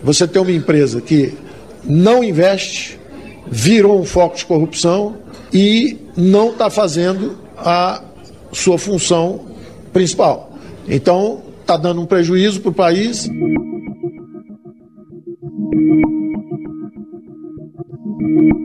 Você tem uma empresa que não investe, virou um foco de corrupção e não está fazendo a sua função principal. Então, está dando um prejuízo para o país.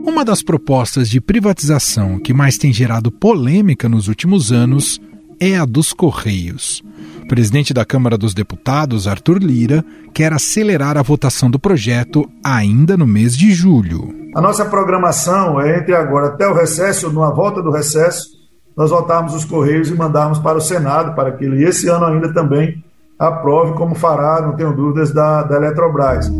Uma das propostas de privatização que mais tem gerado polêmica nos últimos anos é a dos Correios. Presidente da Câmara dos Deputados, Arthur Lira, quer acelerar a votação do projeto ainda no mês de julho. A nossa programação é entre agora até o recesso, numa volta do recesso, nós votarmos os Correios e mandarmos para o Senado, para que ele, esse ano ainda também, aprove, como fará, não tenho dúvidas, da, da Eletrobras.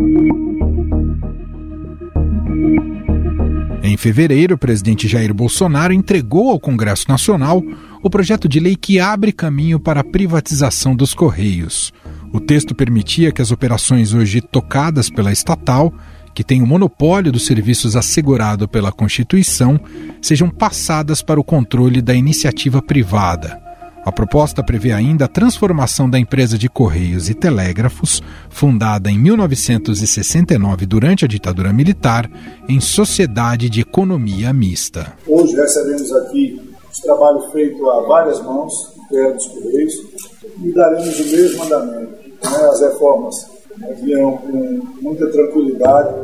Em fevereiro, o presidente Jair Bolsonaro entregou ao Congresso Nacional o projeto de lei que abre caminho para a privatização dos Correios. O texto permitia que as operações hoje tocadas pela estatal, que tem o monopólio dos serviços assegurado pela Constituição, sejam passadas para o controle da iniciativa privada. A proposta prevê ainda a transformação da empresa de Correios e Telégrafos, fundada em 1969 durante a ditadura militar, em sociedade de economia mista. Hoje recebemos aqui os trabalhos feitos a várias mãos, terra dos Correios, e daremos o mesmo andamento. Né? As reformas virão com muita tranquilidade.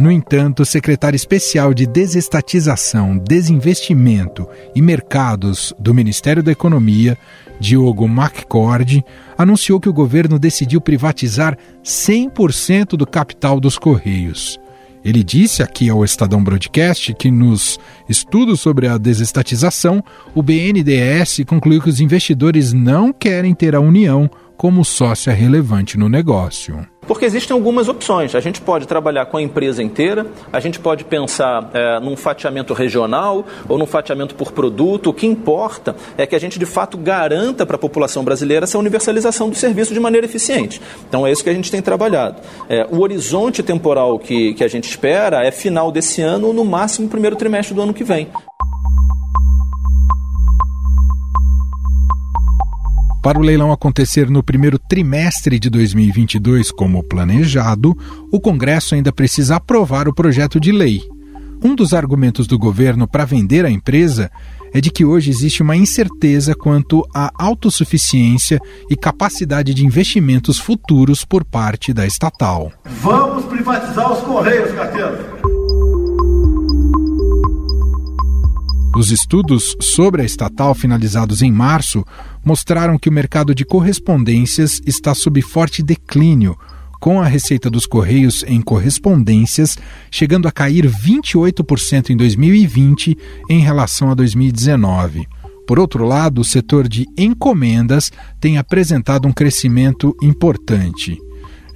No entanto, o secretário especial de Desestatização, Desinvestimento e Mercados do Ministério da Economia, Diogo McCord, anunciou que o governo decidiu privatizar 100% do capital dos Correios. Ele disse aqui ao Estadão Broadcast que nos estudos sobre a desestatização, o BNDES concluiu que os investidores não querem ter a União como sócia relevante no negócio. Porque existem algumas opções. A gente pode trabalhar com a empresa inteira, a gente pode pensar é, num fatiamento regional ou num fatiamento por produto. O que importa é que a gente, de fato, garanta para a população brasileira essa universalização do serviço de maneira eficiente. Então, é isso que a gente tem trabalhado. É, o horizonte temporal que, que a gente espera é final desse ano ou, no máximo, primeiro trimestre do ano que vem. Para o leilão acontecer no primeiro trimestre de 2022, como planejado, o Congresso ainda precisa aprovar o projeto de lei. Um dos argumentos do governo para vender a empresa é de que hoje existe uma incerteza quanto à autossuficiência e capacidade de investimentos futuros por parte da estatal. Vamos privatizar os Correios, carteira. Os estudos sobre a estatal finalizados em março mostraram que o mercado de correspondências está sob forte declínio, com a receita dos Correios em correspondências chegando a cair 28% em 2020 em relação a 2019. Por outro lado, o setor de encomendas tem apresentado um crescimento importante.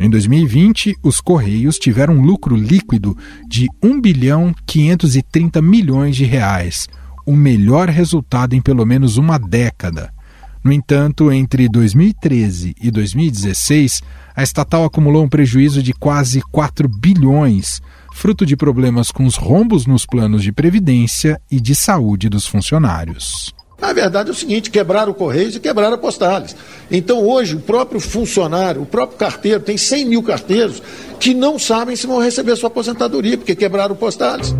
Em 2020, os Correios tiveram um lucro líquido de 1 bilhão 530 milhões de reais, o melhor resultado em pelo menos uma década. No entanto, entre 2013 e 2016, a estatal acumulou um prejuízo de quase 4 bilhões, fruto de problemas com os rombos nos planos de previdência e de saúde dos funcionários. Na verdade é o seguinte: quebraram o Correios e quebraram a Postales. Então hoje o próprio funcionário, o próprio carteiro, tem 100 mil carteiros que não sabem se vão receber sua aposentadoria, porque quebraram o Postales.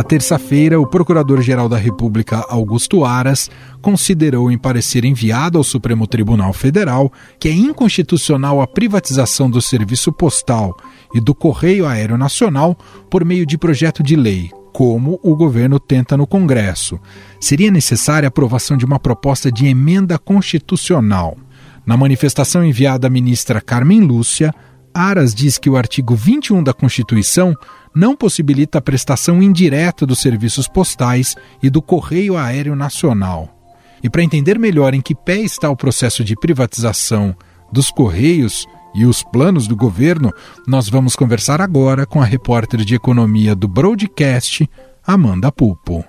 Na terça-feira, o Procurador-Geral da República, Augusto Aras, considerou em parecer enviado ao Supremo Tribunal Federal que é inconstitucional a privatização do serviço postal e do Correio Aéreo Nacional por meio de projeto de lei, como o governo tenta no Congresso. Seria necessária a aprovação de uma proposta de emenda constitucional. Na manifestação enviada à ministra Carmen Lúcia, Aras diz que o artigo 21 da Constituição não possibilita a prestação indireta dos serviços postais e do Correio Aéreo Nacional. E para entender melhor em que pé está o processo de privatização dos Correios e os planos do governo, nós vamos conversar agora com a repórter de economia do Broadcast, Amanda Pupo.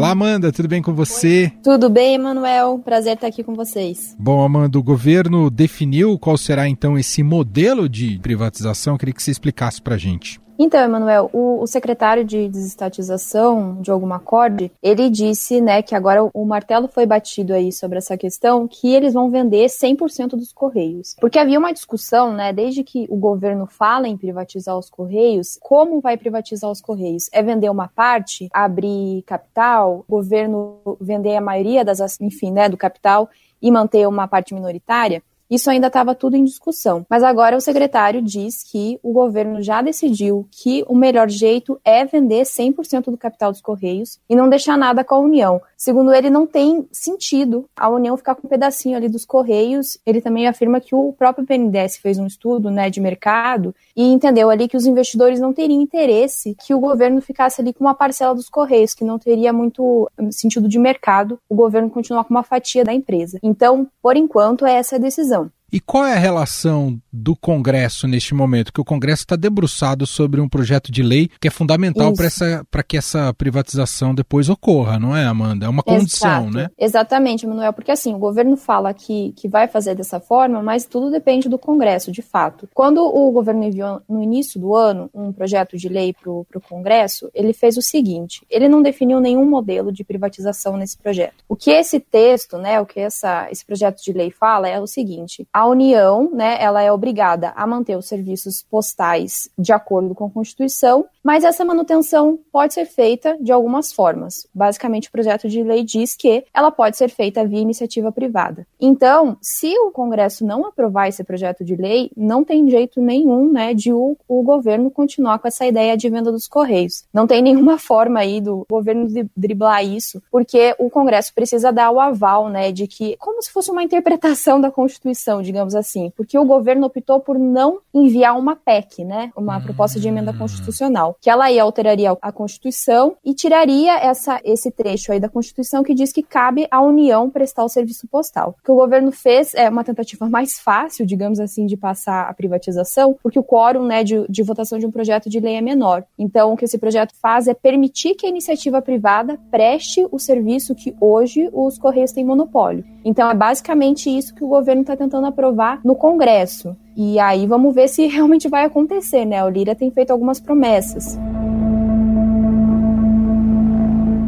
Olá, Amanda, tudo bem com você? Tudo bem, Emanuel. Prazer estar aqui com vocês. Bom, Amanda, o governo definiu qual será então esse modelo de privatização. Eu queria que você explicasse para a gente. Então, Emanuel, o, o, secretário de desestatização, Diogo Macorde, ele disse, né, que agora o, o martelo foi batido aí sobre essa questão, que eles vão vender 100% dos Correios. Porque havia uma discussão, né, desde que o governo fala em privatizar os Correios, como vai privatizar os Correios? É vender uma parte, abrir capital, o governo vender a maioria das, enfim, né, do capital e manter uma parte minoritária? Isso ainda estava tudo em discussão. Mas agora o secretário diz que o governo já decidiu que o melhor jeito é vender 100% do capital dos Correios e não deixar nada com a União. Segundo ele, não tem sentido a União ficar com um pedacinho ali dos Correios. Ele também afirma que o próprio PNDES fez um estudo né, de mercado e entendeu ali que os investidores não teriam interesse que o governo ficasse ali com uma parcela dos Correios, que não teria muito sentido de mercado o governo continuar com uma fatia da empresa. Então, por enquanto, é essa a decisão. E qual é a relação do Congresso neste momento? Que o Congresso está debruçado sobre um projeto de lei que é fundamental para que essa privatização depois ocorra, não é, Amanda? É uma condição, Exato. né? Exatamente, Manuel, porque assim, o governo fala que, que vai fazer dessa forma, mas tudo depende do Congresso, de fato. Quando o governo enviou no início do ano um projeto de lei para o Congresso, ele fez o seguinte: ele não definiu nenhum modelo de privatização nesse projeto. O que esse texto, né, o que essa, esse projeto de lei fala é o seguinte: a União, né, ela é obrigada a manter os serviços postais de acordo com a Constituição, mas essa manutenção pode ser feita de algumas formas. Basicamente, o projeto de lei diz que ela pode ser feita via iniciativa privada. Então, se o Congresso não aprovar esse projeto de lei, não tem jeito nenhum, né, de o, o governo continuar com essa ideia de venda dos correios. Não tem nenhuma forma aí do governo driblar isso, porque o Congresso precisa dar o aval, né, de que como se fosse uma interpretação da Constituição, digamos assim, porque o governo optou por não enviar uma PEC, né, uma hum. proposta de emenda constitucional, que ela aí alteraria a Constituição e tiraria essa, esse trecho aí da Constituição que diz que cabe à União prestar o serviço postal. O que o governo fez é uma tentativa mais fácil, digamos assim, de passar a privatização, porque o quórum, né, de, de votação de um projeto de lei é menor. Então, o que esse projeto faz é permitir que a iniciativa privada preste o serviço que hoje os Correios têm monopólio. Então, é basicamente isso que o governo está tentando aprovar no Congresso. E aí vamos ver se realmente vai acontecer, né? O Lira tem feito algumas promessas.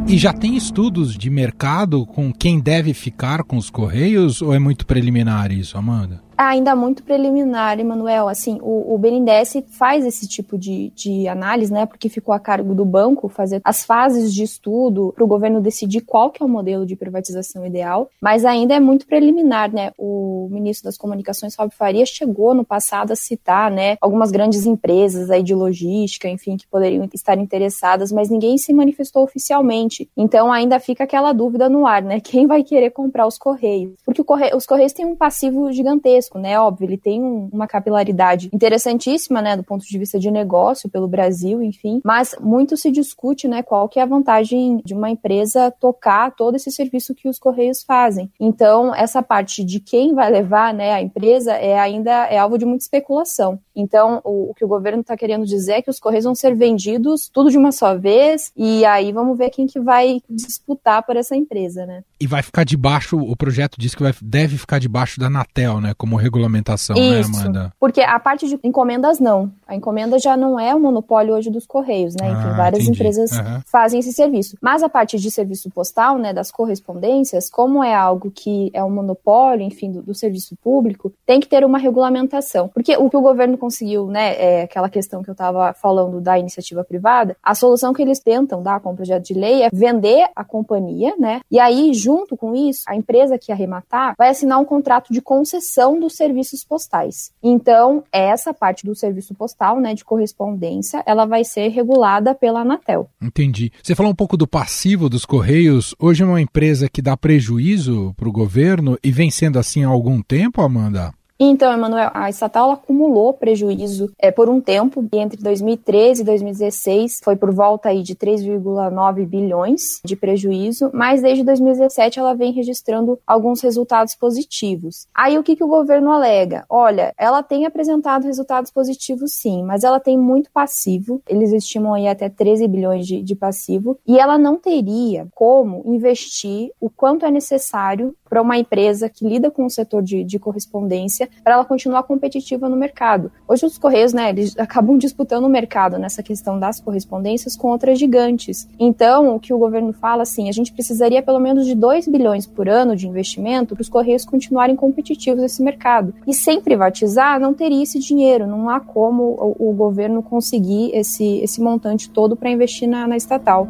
E já tem estudos de mercado com quem deve ficar com os Correios ou é muito preliminar isso, Amanda? Ainda muito preliminar, Emanuel. Assim, o, o BNDES faz esse tipo de, de análise, né? Porque ficou a cargo do banco fazer as fases de estudo para o governo decidir qual que é o modelo de privatização ideal, mas ainda é muito preliminar, né? O ministro das Comunicações, Fábio Faria, chegou no passado a citar, né, algumas grandes empresas aí de logística, enfim, que poderiam estar interessadas, mas ninguém se manifestou oficialmente. Então ainda fica aquela dúvida no ar, né? Quem vai querer comprar os Correios? Porque os Correios têm um passivo gigantesco né? Óbvio, ele tem um, uma capilaridade interessantíssima, né, do ponto de vista de negócio pelo Brasil, enfim, mas muito se discute, né, qual que é a vantagem de uma empresa tocar todo esse serviço que os correios fazem. Então, essa parte de quem vai levar, né, a empresa é ainda é alvo de muita especulação. Então, o, o que o governo está querendo dizer é que os correios vão ser vendidos tudo de uma só vez e aí vamos ver quem que vai disputar por essa empresa, né? E vai ficar debaixo, o projeto diz que vai, deve ficar debaixo da Anatel, né, como regulamentação, né, Isso, né, Amanda? Porque a parte de encomendas não. A encomenda já não é o monopólio hoje dos Correios, né? Enfim, ah, várias entendi. empresas uhum. fazem esse serviço. Mas a parte de serviço postal, né, das correspondências, como é algo que é um monopólio, enfim, do, do serviço público, tem que ter uma regulamentação. Porque o que o governo conseguiu, né, é aquela questão que eu estava falando da iniciativa privada, a solução que eles tentam dar com o projeto de lei é vender a companhia, né? E aí, junto com isso, a empresa que arrematar vai assinar um contrato de concessão dos serviços postais. Então, essa parte do serviço postal, né, de correspondência, ela vai ser regulada pela Anatel. Entendi. Você falou um pouco do passivo dos Correios. Hoje é uma empresa que dá prejuízo para o governo e vem sendo assim há algum tempo, Amanda? Então, Emanuel, a estatal acumulou prejuízo é, por um tempo, entre 2013 e 2016 foi por volta aí de 3,9 bilhões de prejuízo, mas desde 2017 ela vem registrando alguns resultados positivos. Aí o que, que o governo alega? Olha, ela tem apresentado resultados positivos sim, mas ela tem muito passivo, eles estimam aí até 13 bilhões de, de passivo, e ela não teria como investir o quanto é necessário para uma empresa que lida com o setor de, de correspondência para ela continuar competitiva no mercado. Hoje os Correios, né, eles acabam disputando o mercado nessa questão das correspondências com outras gigantes. Então, o que o governo fala, assim, a gente precisaria pelo menos de 2 bilhões por ano de investimento para os Correios continuarem competitivos nesse mercado. E sem privatizar, não teria esse dinheiro, não há como o, o governo conseguir esse, esse montante todo para investir na, na estatal.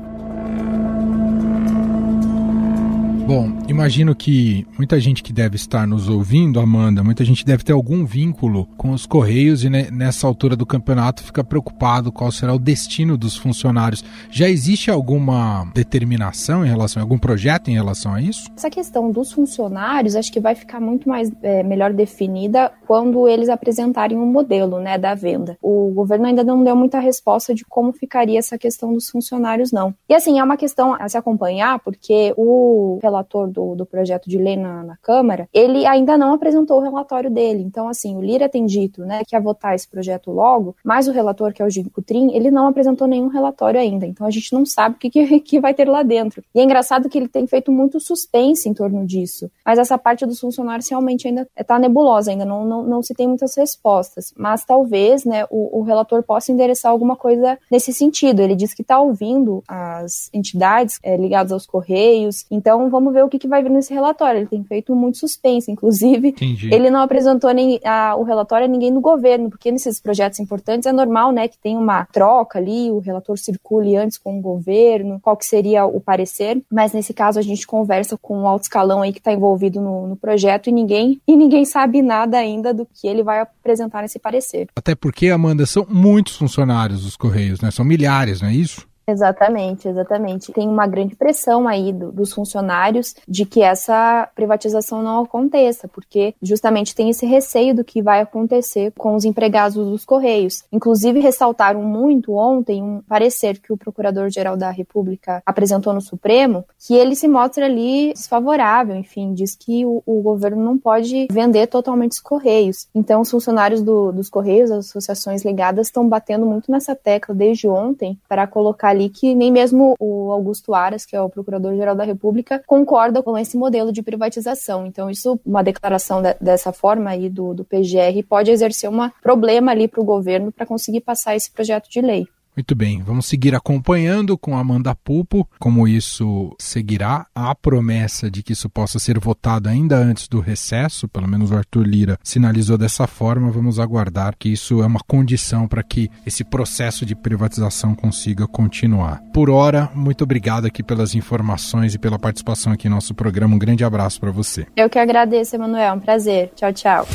Bom, imagino que muita gente que deve estar nos ouvindo, Amanda, muita gente deve ter algum vínculo com os Correios e nessa altura do campeonato fica preocupado qual será o destino dos funcionários. Já existe alguma determinação em relação, algum projeto em relação a isso? Essa questão dos funcionários acho que vai ficar muito mais é, melhor definida quando eles apresentarem um modelo né, da venda. O governo ainda não deu muita resposta de como ficaria essa questão dos funcionários, não. E assim, é uma questão a se acompanhar, porque o relator do, do projeto de lei na, na, Câmara, ele ainda não apresentou o relatório dele. Então, assim, o Lira tem dito né, que ia votar esse projeto logo, mas o relator, que é o Gil Cutrim, ele não apresentou nenhum relatório ainda. Então, a gente não sabe o que, que, que vai ter lá dentro. E é engraçado que ele tem feito muito suspense em torno disso. Mas essa parte dos funcionários realmente ainda está nebulosa, ainda não, não, não se tem muitas respostas. Mas talvez né, o, o relator possa endereçar alguma coisa nesse sentido. Ele diz que está ouvindo as entidades é, ligadas aos Correios. Então, vamos vamos ver o que, que vai vir nesse relatório. Ele tem feito muito suspense, inclusive. Entendi. Ele não apresentou nem a, o relatório a ninguém do governo, porque nesses projetos importantes é normal, né, que tem uma troca ali, o relator circule antes com o governo, qual que seria o parecer. Mas nesse caso a gente conversa com o alto escalão aí que está envolvido no, no projeto e ninguém e ninguém sabe nada ainda do que ele vai apresentar nesse parecer. Até porque, Amanda, são muitos funcionários dos Correios, né? São milhares, não é isso? Exatamente, exatamente. Tem uma grande pressão aí do, dos funcionários de que essa privatização não aconteça, porque justamente tem esse receio do que vai acontecer com os empregados dos Correios. Inclusive, ressaltaram muito ontem um parecer que o Procurador-Geral da República apresentou no Supremo, que ele se mostra ali desfavorável, enfim, diz que o, o governo não pode vender totalmente os Correios. Então, os funcionários do, dos Correios, as associações ligadas, estão batendo muito nessa tecla desde ontem para colocar ali que nem mesmo o Augusto Aras, que é o Procurador-Geral da República, concorda com esse modelo de privatização. Então, isso, uma declaração de, dessa forma aí do, do PGR pode exercer um problema ali para o governo para conseguir passar esse projeto de lei. Muito bem, vamos seguir acompanhando com Amanda Pupo como isso seguirá. Há promessa de que isso possa ser votado ainda antes do recesso, pelo menos o Arthur Lira sinalizou dessa forma. Vamos aguardar que isso é uma condição para que esse processo de privatização consiga continuar. Por hora, muito obrigado aqui pelas informações e pela participação aqui no nosso programa. Um grande abraço para você. Eu que agradeço, Emanuel. Um prazer. Tchau, tchau.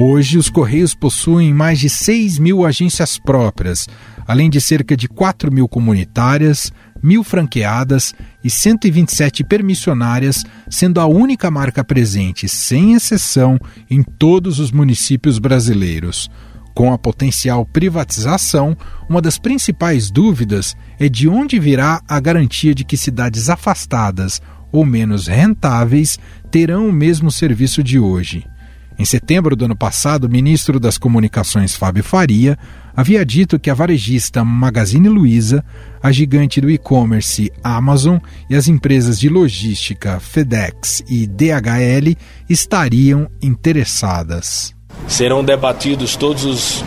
Hoje, os Correios possuem mais de 6 mil agências próprias, além de cerca de 4 mil comunitárias, mil franqueadas e 127 permissionárias, sendo a única marca presente, sem exceção, em todos os municípios brasileiros. Com a potencial privatização, uma das principais dúvidas é de onde virá a garantia de que cidades afastadas ou menos rentáveis terão o mesmo serviço de hoje. Em setembro do ano passado, o ministro das Comunicações, Fábio Faria, havia dito que a varejista Magazine Luiza, a gigante do e-commerce Amazon e as empresas de logística FedEx e DHL estariam interessadas. Serão debatidos todos os,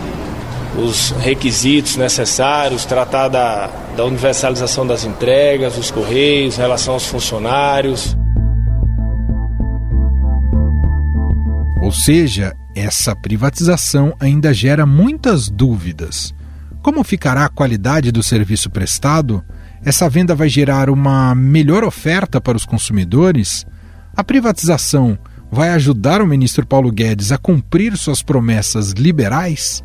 os requisitos necessários, tratar da, da universalização das entregas, dos correios, relação aos funcionários. Ou seja, essa privatização ainda gera muitas dúvidas. Como ficará a qualidade do serviço prestado? Essa venda vai gerar uma melhor oferta para os consumidores? A privatização vai ajudar o ministro Paulo Guedes a cumprir suas promessas liberais?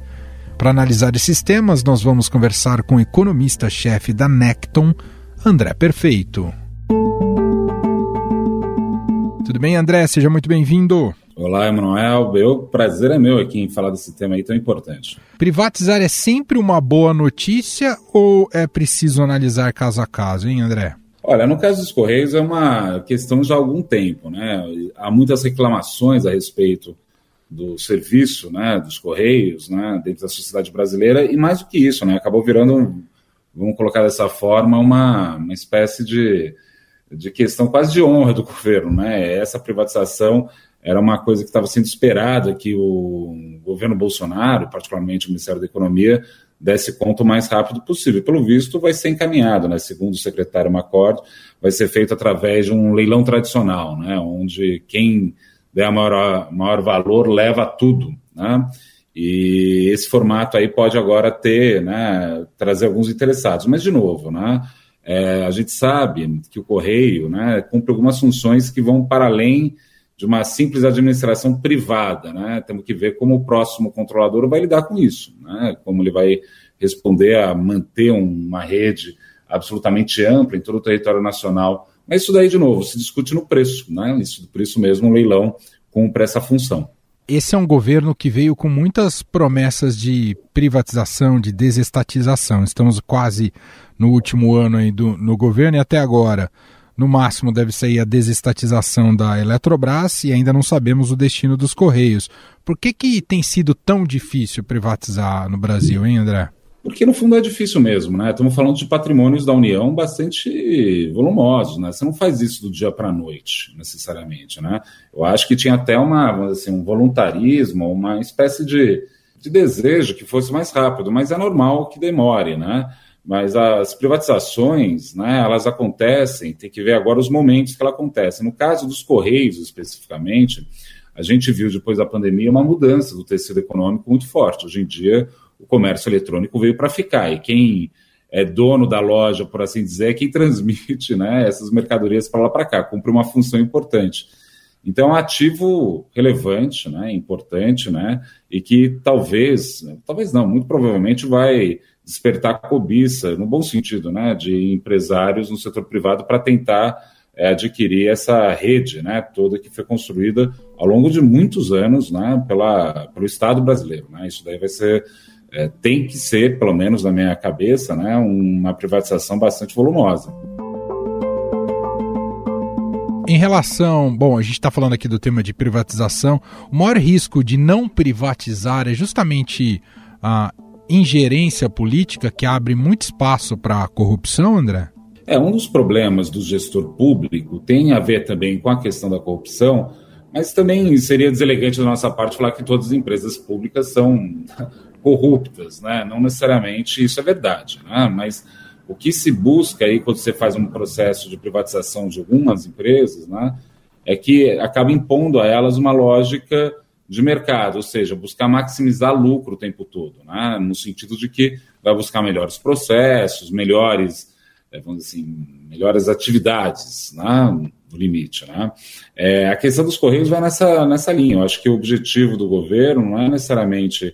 Para analisar esses temas, nós vamos conversar com o economista-chefe da Necton, André Perfeito. Tudo bem, André? Seja muito bem-vindo. Olá, Emanuel. O prazer é meu aqui em falar desse tema aí tão importante. Privatizar é sempre uma boa notícia ou é preciso analisar caso a caso, hein, André? Olha, no caso dos Correios é uma questão de algum tempo, né? Há muitas reclamações a respeito do serviço, né, dos Correios, né, dentro da sociedade brasileira e mais do que isso, né, acabou virando vamos colocar dessa forma, uma, uma espécie de, de questão quase de honra do governo. Né? Essa privatização era uma coisa que estava sendo esperada que o governo Bolsonaro, particularmente o Ministério da Economia, desse conta o mais rápido possível. Pelo visto, vai ser encaminhado, né? segundo o secretário Macord, vai ser feito através de um leilão tradicional, né? onde quem der maior, maior valor leva tudo. Né? E esse formato aí pode agora ter, né, trazer alguns interessados. Mas, de novo, né, é, a gente sabe que o Correio né, cumpre algumas funções que vão para além de uma simples administração privada. Né? Temos que ver como o próximo controlador vai lidar com isso, né? como ele vai responder a manter uma rede absolutamente ampla em todo o território nacional. Mas isso daí, de novo, se discute no preço, né? Isso, por isso mesmo o leilão cumpre essa função. Esse é um governo que veio com muitas promessas de privatização, de desestatização. Estamos quase no último ano aí do, no governo e até agora no máximo deve sair a desestatização da Eletrobras e ainda não sabemos o destino dos Correios. Por que, que tem sido tão difícil privatizar no Brasil, hein, André? Porque no fundo é difícil mesmo, né? Estamos falando de patrimônios da União bastante volumosos, né? Você não faz isso do dia para a noite, necessariamente, né? Eu acho que tinha até uma, assim, um voluntarismo, uma espécie de, de desejo que fosse mais rápido, mas é normal que demore, né? Mas as privatizações, né, elas acontecem, tem que ver agora os momentos que elas acontecem. No caso dos Correios, especificamente, a gente viu depois da pandemia uma mudança do tecido econômico muito forte. Hoje em dia, o comércio eletrônico veio para ficar, e quem é dono da loja, por assim dizer, é quem transmite né, essas mercadorias para lá para cá, cumpre uma função importante. Então, é um ativo relevante, né, importante, né, e que talvez, talvez não, muito provavelmente vai despertar cobiça, no bom sentido, né, de empresários no setor privado para tentar é, adquirir essa rede, né, toda que foi construída ao longo de muitos anos, né, pela, pelo Estado brasileiro, né, isso daí vai ser, é, tem que ser, pelo menos na minha cabeça, né, uma privatização bastante volumosa. Em relação, bom, a gente está falando aqui do tema de privatização, o maior risco de não privatizar é justamente a ingerência política que abre muito espaço para a corrupção, André? É, um dos problemas do gestor público tem a ver também com a questão da corrupção, mas também seria deselegante da nossa parte falar que todas as empresas públicas são corruptas, né? Não necessariamente isso é verdade, né? Mas o que se busca aí quando você faz um processo de privatização de algumas empresas, né, é que acaba impondo a elas uma lógica de mercado, ou seja, buscar maximizar lucro o tempo todo, né? no sentido de que vai buscar melhores processos, melhores, é, vamos dizer assim, melhores atividades, né? no limite. Né? É, a questão dos Correios vai nessa, nessa linha. Eu acho que o objetivo do governo não é necessariamente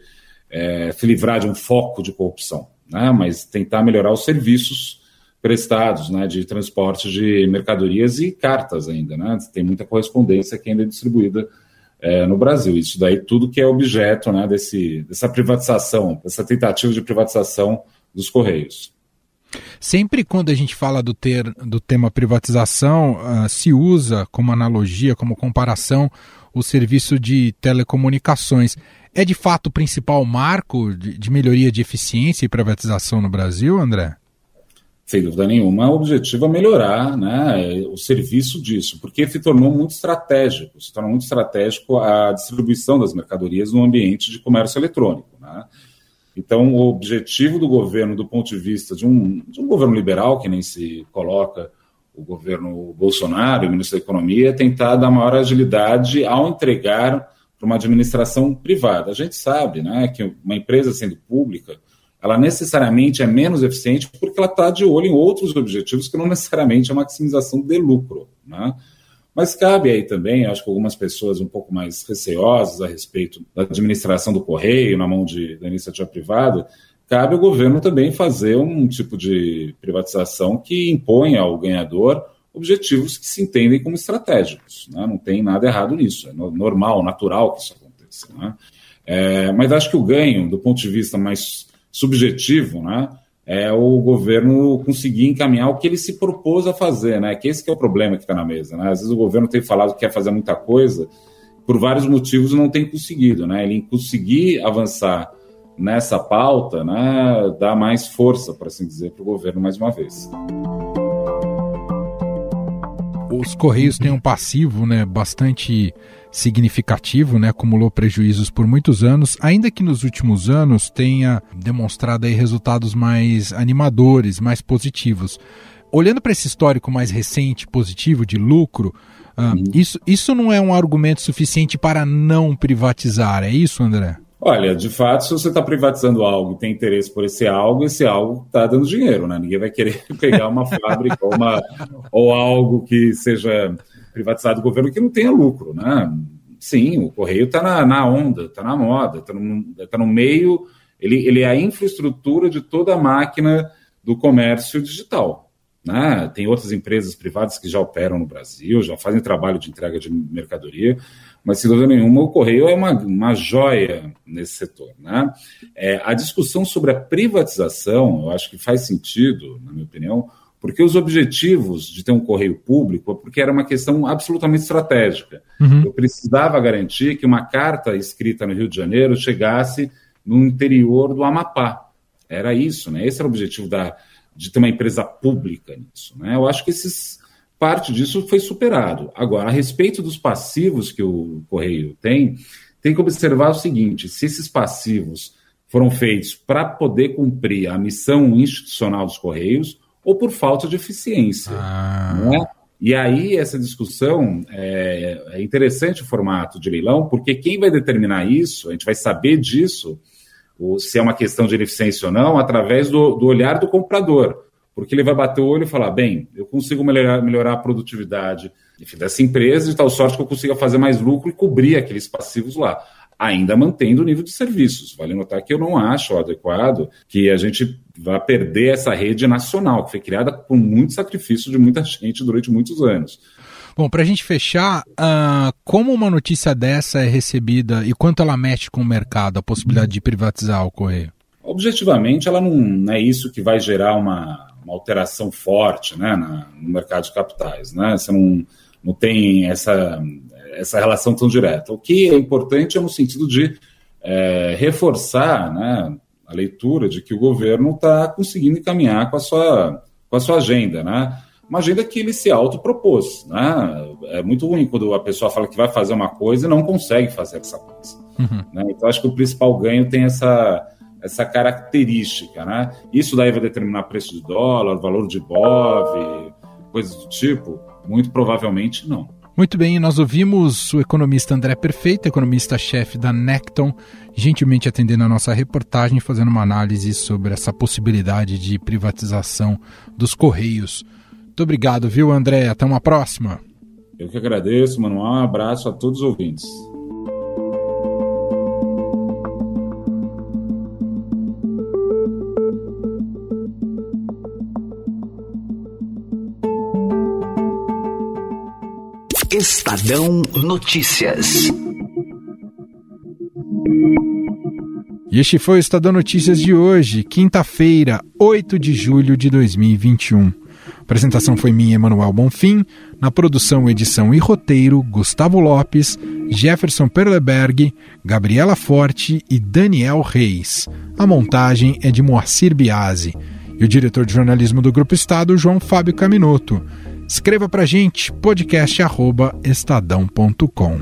é, se livrar de um foco de corrupção, né? mas tentar melhorar os serviços prestados né, de transporte de mercadorias e cartas ainda. Né? Tem muita correspondência que ainda é distribuída é, no Brasil. Isso daí tudo que é objeto né, desse, dessa privatização, dessa tentativa de privatização dos Correios. Sempre quando a gente fala do, ter, do tema privatização, uh, se usa como analogia, como comparação, o serviço de telecomunicações. É de fato o principal marco de, de melhoria de eficiência e privatização no Brasil, André? Sem dúvida nenhuma, o objetivo é melhorar né, o serviço disso, porque se tornou muito estratégico, se tornou muito estratégico a distribuição das mercadorias no ambiente de comércio eletrônico. Né? Então, o objetivo do governo, do ponto de vista de um, de um governo liberal, que nem se coloca o governo Bolsonaro, o ministro da Economia, é tentar dar maior agilidade ao entregar para uma administração privada. A gente sabe né, que uma empresa sendo pública, ela necessariamente é menos eficiente porque ela está de olho em outros objetivos que não necessariamente é a maximização de lucro. Né? Mas cabe aí também, acho que algumas pessoas um pouco mais receosas a respeito da administração do correio na mão de, da iniciativa privada, cabe ao governo também fazer um tipo de privatização que imponha ao ganhador objetivos que se entendem como estratégicos. Né? Não tem nada errado nisso, é normal, natural que isso aconteça. Né? É, mas acho que o ganho, do ponto de vista mais subjetivo, né? É o governo conseguir encaminhar o que ele se propôs a fazer, né? Que esse que é o problema que está na mesa, né? Às vezes o governo tem falado que quer fazer muita coisa, por vários motivos não tem conseguido, né? Ele conseguir avançar nessa pauta, né, dá mais força, para assim dizer, para o governo mais uma vez. Os Correios têm um passivo né, bastante significativo, né, acumulou prejuízos por muitos anos, ainda que nos últimos anos tenha demonstrado aí resultados mais animadores, mais positivos. Olhando para esse histórico mais recente, positivo, de lucro, uh, isso, isso não é um argumento suficiente para não privatizar, é isso, André? Olha, de fato, se você está privatizando algo e tem interesse por esse algo, esse algo está dando dinheiro, né? Ninguém vai querer pegar uma fábrica ou, uma, ou algo que seja privatizado do governo que não tenha lucro, né? Sim, o Correio está na, na, onda, está na moda, está no, tá no meio, ele, ele é a infraestrutura de toda a máquina do comércio digital. Né? Tem outras empresas privadas que já operam no Brasil, já fazem trabalho de entrega de mercadoria, mas sem dúvida nenhuma o correio é uma, uma joia nesse setor. Né? É, a discussão sobre a privatização, eu acho que faz sentido, na minha opinião, porque os objetivos de ter um correio público, porque era uma questão absolutamente estratégica. Uhum. Eu precisava garantir que uma carta escrita no Rio de Janeiro chegasse no interior do Amapá. Era isso, né? Esse era o objetivo da, de ter uma empresa pública nisso. Né? Eu acho que esses parte disso foi superado. Agora, a respeito dos passivos que o Correio tem, tem que observar o seguinte: se esses passivos foram feitos para poder cumprir a missão institucional dos Correios ou por falta de eficiência. Ah. Né? E aí, essa discussão é, é, interessante o formato de leilão, porque quem vai determinar isso, a gente vai saber disso, se é uma questão de eficiência ou não, através do, do olhar do comprador porque ele vai bater o olho e falar: bem, eu consigo melhorar, melhorar a produtividade enfim, dessa empresa, de tal sorte que eu consiga fazer mais lucro e cobrir aqueles passivos lá, ainda mantendo o nível de serviços. Vale notar que eu não acho adequado que a gente vá perder essa rede nacional, que foi criada com muito sacrifício de muita gente durante muitos anos. Bom, para a gente fechar, uh, como uma notícia dessa é recebida e quanto ela mexe com o mercado, a possibilidade de privatizar o correio? Objetivamente, ela não é isso que vai gerar uma, uma alteração forte né, na, no mercado de capitais. Né? Você não, não tem essa, essa relação tão direta. O que é importante é no sentido de é, reforçar né, a leitura de que o governo está conseguindo encaminhar com a sua, com a sua agenda. Né? Uma agenda que ele se autopropôs. Né? É muito ruim quando a pessoa fala que vai fazer uma coisa e não consegue fazer essa coisa. Uhum. Né? Então, acho que o principal ganho tem essa essa característica, né? Isso daí vai determinar preço de dólar, valor de BOV, coisas do tipo? Muito provavelmente não. Muito bem, nós ouvimos o economista André Perfeito, economista-chefe da Necton, gentilmente atendendo a nossa reportagem, fazendo uma análise sobre essa possibilidade de privatização dos Correios. Muito obrigado, viu, André? Até uma próxima. Eu que agradeço, Manuel. Um abraço a todos os ouvintes. Estadão Notícias. E este foi o Estadão Notícias de hoje, quinta-feira, 8 de julho de 2021. A apresentação foi minha, Emanuel Bonfim. Na produção, edição e roteiro, Gustavo Lopes, Jefferson Perleberg, Gabriela Forte e Daniel Reis. A montagem é de Moacir Biasi. E o diretor de jornalismo do Grupo Estado, João Fábio Caminoto. Escreva pra gente podcast@estadão.com.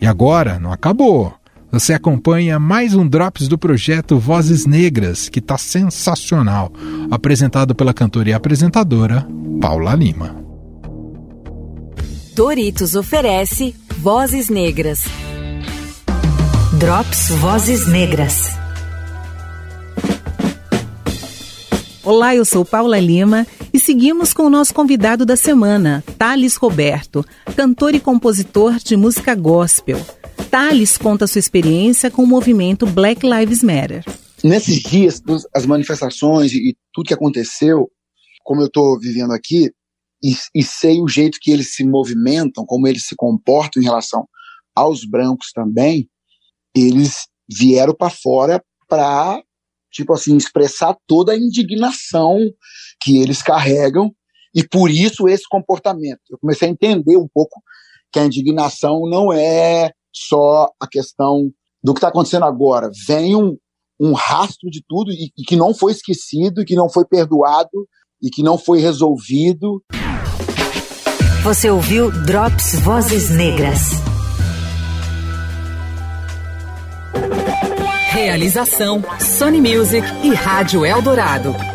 E agora, não acabou. Você acompanha mais um Drops do projeto Vozes Negras, que está sensacional, apresentado pela cantora e apresentadora Paula Lima. Doritos oferece Vozes Negras. Drops Vozes Negras. Olá, eu sou Paula Lima e seguimos com o nosso convidado da semana, Thales Roberto, cantor e compositor de música gospel. Thales conta sua experiência com o movimento Black Lives Matter. Nesses dias, as manifestações e tudo que aconteceu, como eu estou vivendo aqui, e, e sei o jeito que eles se movimentam, como eles se comportam em relação aos brancos também, eles vieram para fora para tipo assim, expressar toda a indignação que eles carregam e por isso esse comportamento. Eu comecei a entender um pouco que a indignação não é só a questão do que está acontecendo agora. Vem um, um rastro de tudo e, e que não foi esquecido, e que não foi perdoado e que não foi resolvido. Você ouviu Drops Vozes Negras. Realização Sony Music e Rádio Eldorado.